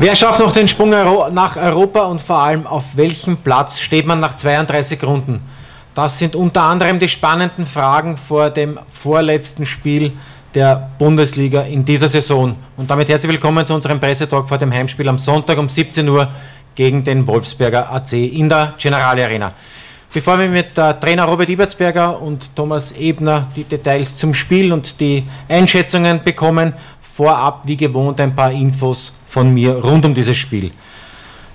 Wer schafft noch den Sprung nach Europa und vor allem auf welchem Platz steht man nach 32 Runden? Das sind unter anderem die spannenden Fragen vor dem vorletzten Spiel der Bundesliga in dieser Saison. Und damit herzlich willkommen zu unserem Pressetalk vor dem Heimspiel am Sonntag um 17 Uhr gegen den Wolfsberger AC in der Generale Arena. Bevor wir mit äh, Trainer Robert Ibertsberger und Thomas Ebner die Details zum Spiel und die Einschätzungen bekommen, vorab wie gewohnt ein paar Infos von mir rund um dieses Spiel.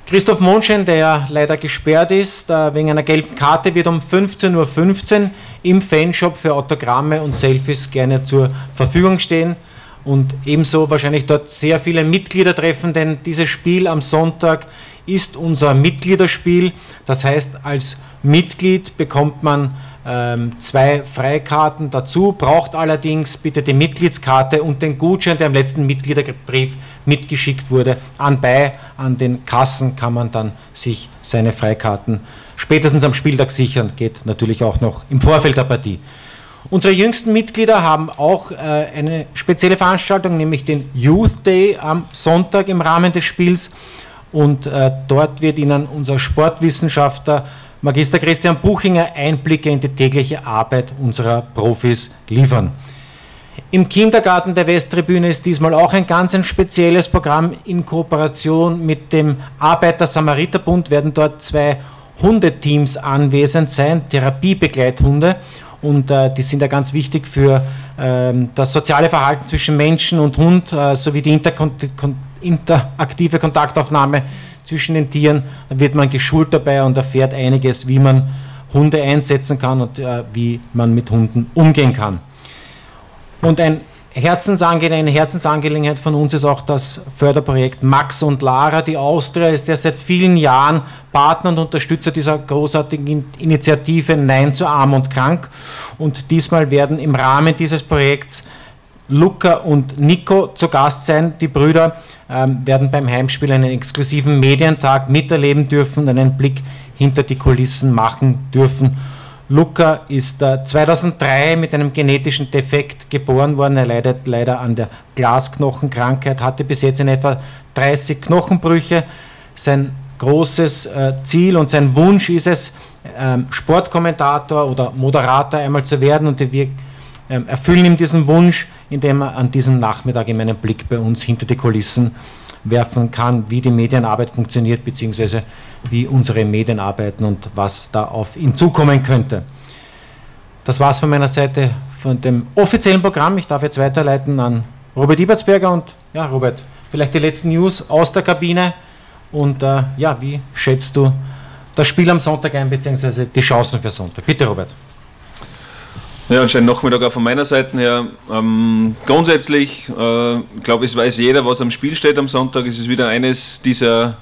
Christoph Monschen, der leider gesperrt ist äh, wegen einer gelben Karte, wird um 15.15 Uhr im Fanshop für Autogramme und Selfies gerne zur Verfügung stehen und ebenso wahrscheinlich dort sehr viele Mitglieder treffen, denn dieses Spiel am Sonntag ist unser Mitgliederspiel. Das heißt, als Mitglied bekommt man zwei Freikarten dazu, braucht allerdings bitte die Mitgliedskarte und den Gutschein, der im letzten Mitgliederbrief mitgeschickt wurde, anbei. An den Kassen kann man dann sich seine Freikarten spätestens am Spieltag sichern, geht natürlich auch noch im Vorfeld der Partie. Unsere jüngsten Mitglieder haben auch äh, eine spezielle Veranstaltung, nämlich den Youth Day am Sonntag im Rahmen des Spiels. Und äh, dort wird Ihnen unser Sportwissenschaftler Magister Christian Buchinger Einblicke in die tägliche Arbeit unserer Profis liefern. Im Kindergarten der Westtribüne ist diesmal auch ein ganz ein spezielles Programm. In Kooperation mit dem Arbeiter-Samariter-Bund werden dort zwei Hundeteams anwesend sein, Therapiebegleithunde. Und äh, die sind ja ganz wichtig für äh, das soziale Verhalten zwischen Menschen und Hund äh, sowie die interaktive Kontaktaufnahme zwischen den Tieren, dann wird man geschult dabei und erfährt einiges, wie man Hunde einsetzen kann und äh, wie man mit Hunden umgehen kann. Und ein Herzensangelegenheit, eine Herzensangelegenheit von uns ist auch das Förderprojekt Max und Lara. Die Austria ist ja seit vielen Jahren Partner und Unterstützer dieser großartigen Initiative Nein zu Arm und Krank. Und diesmal werden im Rahmen dieses Projekts Luca und Nico zu Gast sein. Die Brüder ähm, werden beim Heimspiel einen exklusiven Medientag miterleben dürfen und einen Blick hinter die Kulissen machen dürfen. Luca ist äh, 2003 mit einem genetischen Defekt geboren worden. Er leidet leider an der Glasknochenkrankheit, hatte bis jetzt in etwa 30 Knochenbrüche. Sein großes äh, Ziel und sein Wunsch ist es, ähm, Sportkommentator oder Moderator einmal zu werden und wir ähm, erfüllen ihm diesen Wunsch, indem er an diesem Nachmittag in meinen Blick bei uns hinter die Kulissen werfen kann, wie die Medienarbeit funktioniert, beziehungsweise wie unsere Medien arbeiten und was da auf ihn zukommen könnte. Das war es von meiner Seite von dem offiziellen Programm. Ich darf jetzt weiterleiten an Robert Ibertsberger und ja, Robert, vielleicht die letzten News aus der Kabine und äh, ja, wie schätzt du das Spiel am Sonntag ein, beziehungsweise die Chancen für Sonntag? Bitte, Robert. Ja, und schönen Nachmittag auch von meiner Seite her. Ähm, grundsätzlich, äh, ich glaube, es weiß jeder, was am Spiel steht am Sonntag. Es ist wieder eines dieser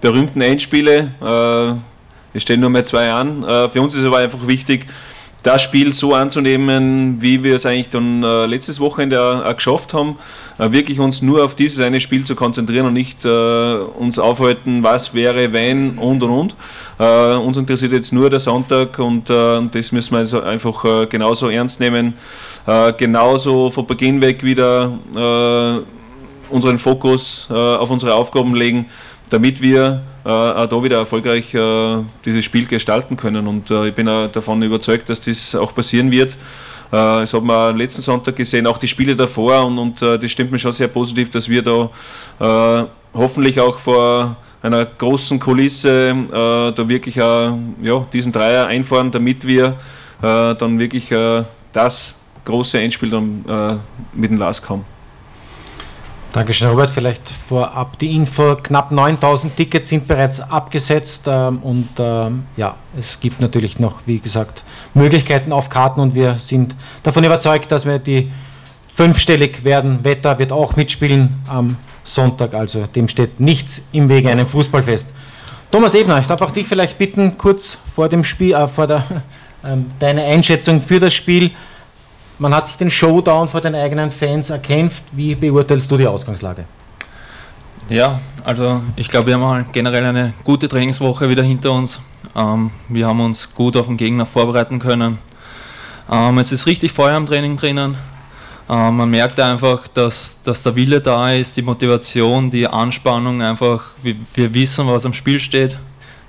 berühmten Endspiele. Äh, es stehen nur mehr zwei an. Äh, für uns ist aber einfach wichtig, das Spiel so anzunehmen, wie wir es eigentlich dann äh, letztes Wochenende auch, geschafft haben, äh, wirklich uns nur auf dieses eine Spiel zu konzentrieren und nicht äh, uns aufhalten, was wäre, wenn und und und. Äh, uns interessiert jetzt nur der Sonntag und äh, das müssen wir also einfach äh, genauso ernst nehmen, genauso von Beginn weg wieder unseren Fokus auf unsere Aufgaben legen, damit wir äh, auch da wieder erfolgreich äh, dieses Spiel gestalten können. Und äh, ich bin davon überzeugt, dass das auch passieren wird. Äh, das haben wir letzten Sonntag gesehen, auch die Spiele davor. Und, und äh, das stimmt mir schon sehr positiv, dass wir da äh, hoffentlich auch vor einer großen Kulisse da wirklich ja, diesen Dreier einfahren, damit wir dann wirklich das große Endspiel dann mit dem Last kommen. Dankeschön, Robert. Vielleicht vorab die Info: knapp 9000 Tickets sind bereits abgesetzt ähm, und ähm, ja, es gibt natürlich noch, wie gesagt, Möglichkeiten auf Karten und wir sind davon überzeugt, dass wir die fünfstellig werden. Wetter wird auch mitspielen am Sonntag, also dem steht nichts im Wege einem Fußballfest. Thomas Ebner, ich darf auch dich vielleicht bitten, kurz vor dem Spiel, äh, vor der, äh, deine Einschätzung für das Spiel. Man hat sich den Showdown vor den eigenen Fans erkämpft. Wie beurteilst du die Ausgangslage? Ja, also ich glaube, wir haben halt generell eine gute Trainingswoche wieder hinter uns. Ähm, wir haben uns gut auf den Gegner vorbereiten können. Ähm, es ist richtig Feuer am Training drinnen. Äh, man merkt einfach, dass, dass der Wille da ist, die Motivation, die Anspannung einfach. Wir, wir wissen, was am Spiel steht.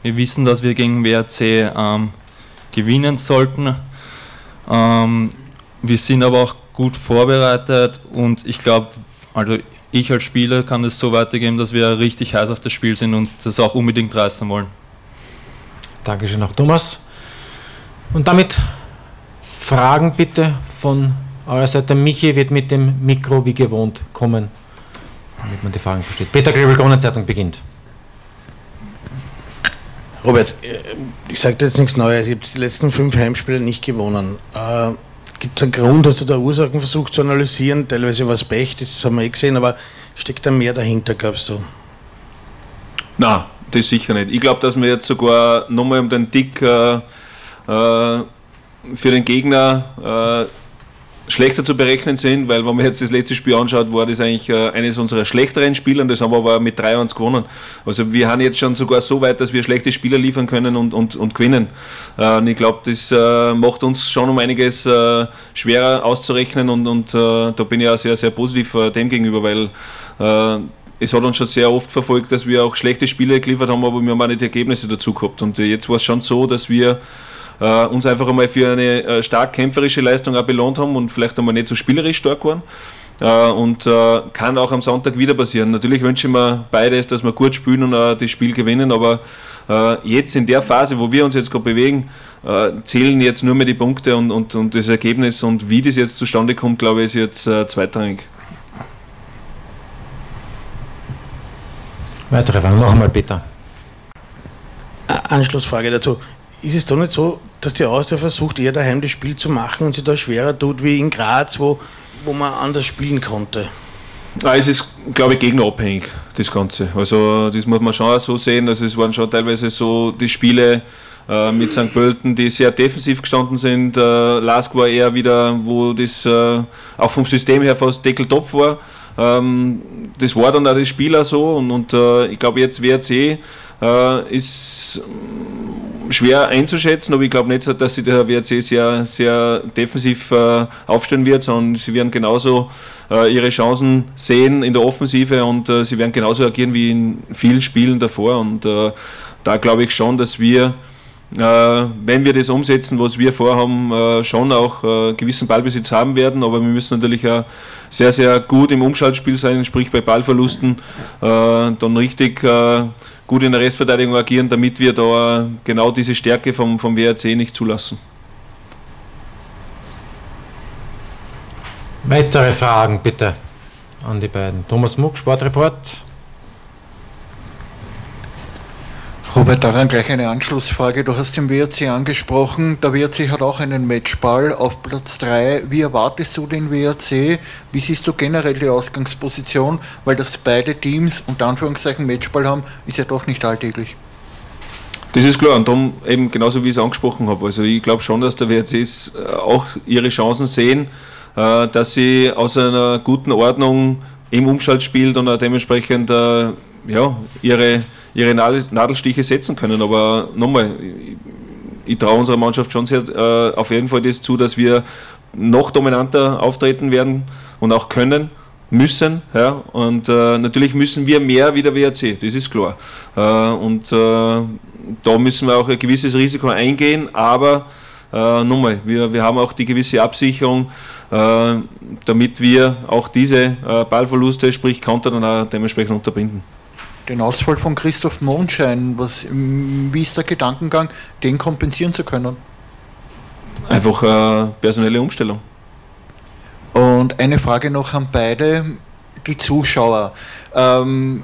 Wir wissen, dass wir gegen WRC ähm, gewinnen sollten. Ähm, wir sind aber auch gut vorbereitet und ich glaube, also ich als Spieler kann es so weitergeben, dass wir richtig heiß auf das Spiel sind und das auch unbedingt reißen wollen. Dankeschön auch Thomas. Und damit Fragen bitte von eurer Seite. Michi wird mit dem Mikro wie gewohnt kommen, damit man die Fragen versteht. Peter Klebel, Kronenzeitung beginnt. Robert, ich sage dir jetzt nichts Neues. Ich habe die letzten fünf Heimspiele nicht gewonnen. Äh, Gibt es einen Grund, dass du da Ursachen versuchst zu analysieren? Teilweise war es Pech, das haben wir eh gesehen, aber steckt da mehr dahinter, glaubst du? Na, das sicher nicht. Ich glaube, dass wir jetzt sogar nochmal um den Tick äh, äh, für den Gegner äh, schlechter zu berechnen sind, weil wenn man jetzt das letzte Spiel anschaut, war das eigentlich äh, eines unserer schlechteren Spieler und das haben wir aber mit 3-1 gewonnen. Also wir haben jetzt schon sogar so weit, dass wir schlechte Spieler liefern können und, und, und gewinnen. Äh, und ich glaube, das äh, macht uns schon um einiges schwerer auszurechnen und, und da bin ich auch sehr, sehr positiv dem gegenüber, weil es hat uns schon sehr oft verfolgt, dass wir auch schlechte Spiele geliefert haben, aber wir haben auch nicht Ergebnisse dazu gehabt. Und jetzt war es schon so, dass wir äh, uns einfach einmal für eine äh, stark kämpferische Leistung auch belohnt haben und vielleicht einmal nicht so spielerisch stark waren. Uh, und uh, kann auch am Sonntag wieder passieren. Natürlich wünsche ich mir beides, dass wir gut spielen und uh, das Spiel gewinnen, aber jetzt in der Phase, wo wir uns jetzt gerade bewegen, zählen jetzt nur mehr die Punkte und, und, und das Ergebnis und wie das jetzt zustande kommt, glaube ich, ist jetzt zweitrangig. Weitere Fragen noch einmal bitte. Anschlussfrage dazu. Ist es doch nicht so, dass die Austria versucht, eher daheim das Spiel zu machen und sie da schwerer tut wie in Graz, wo, wo man anders spielen konnte? Ja, es ist, glaube ich, gegnerabhängig, das Ganze. Also, das muss man schon auch so sehen. Also, es waren schon teilweise so die Spiele äh, mit St. Pölten, die sehr defensiv gestanden sind. Äh, Lask war eher wieder, wo das äh, auch vom System her fast Deckeltopf war. Ähm, das war dann auch das Spiel auch so. Und, und äh, ich glaube, jetzt WRC äh, ist schwer einzuschätzen, aber ich glaube nicht, dass sich der WRC sehr, sehr defensiv äh, aufstellen wird, sondern sie werden genauso äh, ihre Chancen sehen in der Offensive und äh, sie werden genauso agieren wie in vielen Spielen davor. Und äh, da glaube ich schon, dass wir wenn wir das umsetzen, was wir vorhaben, äh, schon auch gewissen Ballbesitz haben werden, aber wir müssen natürlich auch sehr, sehr gut im Umschaltspiel sein, sprich bei Ballverlusten dann richtig gut in der Restverteidigung agieren, damit wir da genau diese Stärke vom, vom WRC nicht zulassen. Weitere Fragen bitte an die beiden. Thomas Muck, Sportreport. Robert, daran gleich eine Anschlussfrage. Du hast den WRC angesprochen. Der WRC hat auch einen Matchball auf Platz 3. Wie erwartest du den WRC? Wie siehst du generell die Ausgangsposition? Weil das beide Teams unter Anführungszeichen Matchball haben, ist ja doch nicht alltäglich. Das ist klar und darum eben genauso wie ich es angesprochen habe. Also ich glaube schon, dass der WRCs äh, auch ihre Chancen sehen, äh, dass sie aus einer guten Ordnung im Umschaltspiel und auch dementsprechend äh, ja, ihre ihre Nadelstiche setzen können. Aber nochmal, ich, traue unserer Mannschaft schon sehr äh, auf jeden Fall das zu, dass wir noch dominanter auftreten werden und auch können müssen. Ja? Und äh, natürlich müssen wir mehr wie der WRC, das ist klar. Äh, und äh, da müssen wir auch ein gewisses Risiko eingehen, aber äh, nochmal, wir, wir haben auch die gewisse Absicherung, äh, damit wir auch diese äh, Ballverluste, sprich Konter, dann auch dementsprechend unterbinden den Ausfall von Christoph Mondschein. Was, wie ist der Gedankengang, den kompensieren zu können? Einfach äh, personelle Umstellung. Und eine Frage noch an beide, die Zuschauer. Ähm,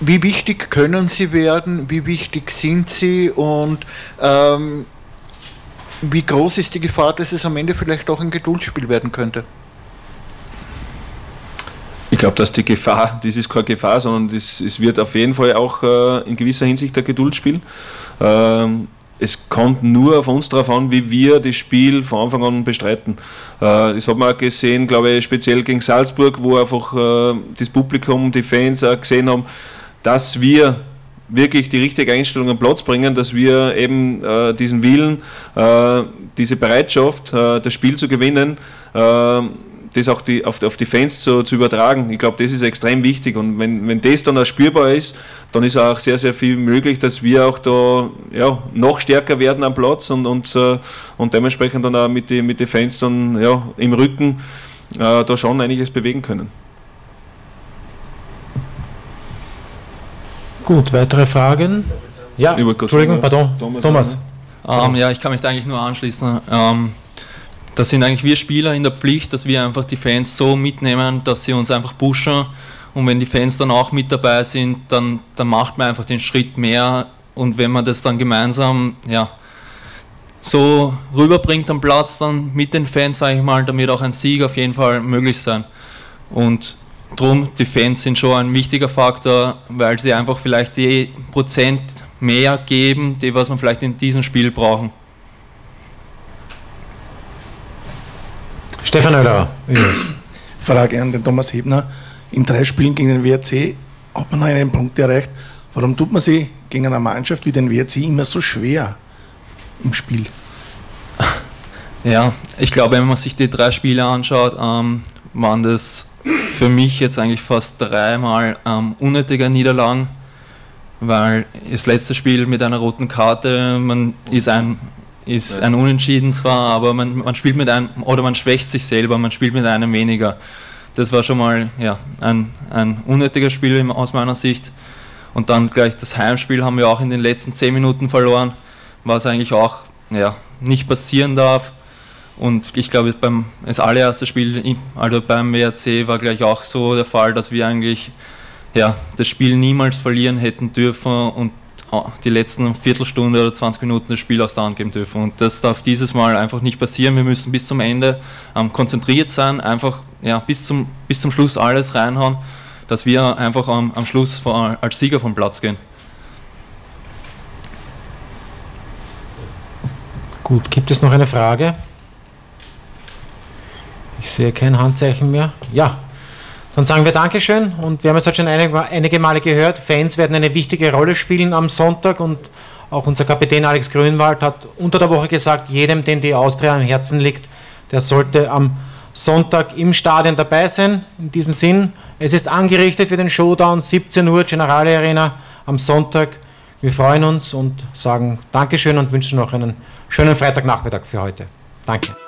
wie wichtig können sie werden? Wie wichtig sind sie? Und ähm, wie groß ist die Gefahr, dass es am Ende vielleicht auch ein Geduldsspiel werden könnte? Ich glaube, dass die Gefahr, das ist keine Gefahr, sondern das, es wird auf jeden Fall auch äh, in gewisser Hinsicht ein Geduldsspiel. Ähm, es kommt nur auf uns darauf an, wie wir das Spiel von Anfang an bestreiten. Äh, das hat man auch gesehen, glaube ich, speziell gegen Salzburg, wo einfach äh, das Publikum, die Fans auch gesehen haben, dass wir wirklich die richtige Einstellung am Platz bringen, dass wir eben äh, diesen Willen, äh, diese Bereitschaft, äh, das Spiel zu gewinnen, äh, das auch die, auf, auf die Fans zu, zu übertragen. Ich glaube, das ist extrem wichtig und wenn, wenn das dann auch spürbar ist, dann ist auch sehr, sehr viel möglich, dass wir auch da ja, noch stärker werden am Platz und, und, äh, und dementsprechend dann auch mit den mit die Fans dann ja, im Rücken äh, da schon einiges bewegen können. Gut, weitere Fragen? Ja, Entschuldigung, pardon, Thomas. Thomas. Ähm, ja, ich kann mich da eigentlich nur anschließen. Ähm, da sind eigentlich wir Spieler in der Pflicht, dass wir einfach die Fans so mitnehmen, dass sie uns einfach pushen. Und wenn die Fans dann auch mit dabei sind, dann, dann macht man einfach den Schritt mehr. Und wenn man das dann gemeinsam ja, so rüberbringt am Platz, dann mit den Fans, sage ich mal, damit auch ein Sieg auf jeden Fall möglich sein. Und drum, die Fans sind schon ein wichtiger Faktor, weil sie einfach vielleicht die Prozent mehr geben, die was man vielleicht in diesem Spiel brauchen. Stefan Oellerer. Frage an den Thomas Hebner. In drei Spielen gegen den WRC hat man einen Punkt erreicht. Warum tut man sich gegen eine Mannschaft wie den WRC immer so schwer im Spiel? Ja, ich glaube, wenn man sich die drei Spiele anschaut, ähm, waren das für mich jetzt eigentlich fast dreimal ähm, unnötige Niederlagen, weil das letzte Spiel mit einer roten Karte, man ist ein, ist ein Unentschieden zwar, aber man, man spielt mit einem, oder man schwächt sich selber, man spielt mit einem weniger. Das war schon mal ja, ein, ein unnötiges Spiel aus meiner Sicht. Und dann gleich das Heimspiel haben wir auch in den letzten zehn Minuten verloren, was eigentlich auch ja, nicht passieren darf. Und ich glaube, beim, das allererste Spiel, also beim WRC, war gleich auch so der Fall, dass wir eigentlich ja, das Spiel niemals verlieren hätten dürfen und die letzten Viertelstunde oder 20 Minuten das Spiel aus der Hand geben dürfen. Und das darf dieses Mal einfach nicht passieren. Wir müssen bis zum Ende ähm, konzentriert sein, einfach ja, bis, zum, bis zum Schluss alles reinhauen, dass wir einfach am, am Schluss als Sieger vom Platz gehen. Gut, gibt es noch eine Frage? Ich sehe kein Handzeichen mehr. Ja, dann sagen wir Dankeschön und wir haben es halt schon einige, einige Male gehört, Fans werden eine wichtige Rolle spielen am Sonntag und auch unser Kapitän Alex Grünwald hat unter der Woche gesagt, jedem, den die Austria am Herzen liegt, der sollte am Sonntag im Stadion dabei sein. In diesem Sinn, es ist angerichtet für den Showdown, 17 Uhr, Generale Arena am Sonntag. Wir freuen uns und sagen Dankeschön und wünschen noch einen schönen Freitagnachmittag für heute. Danke.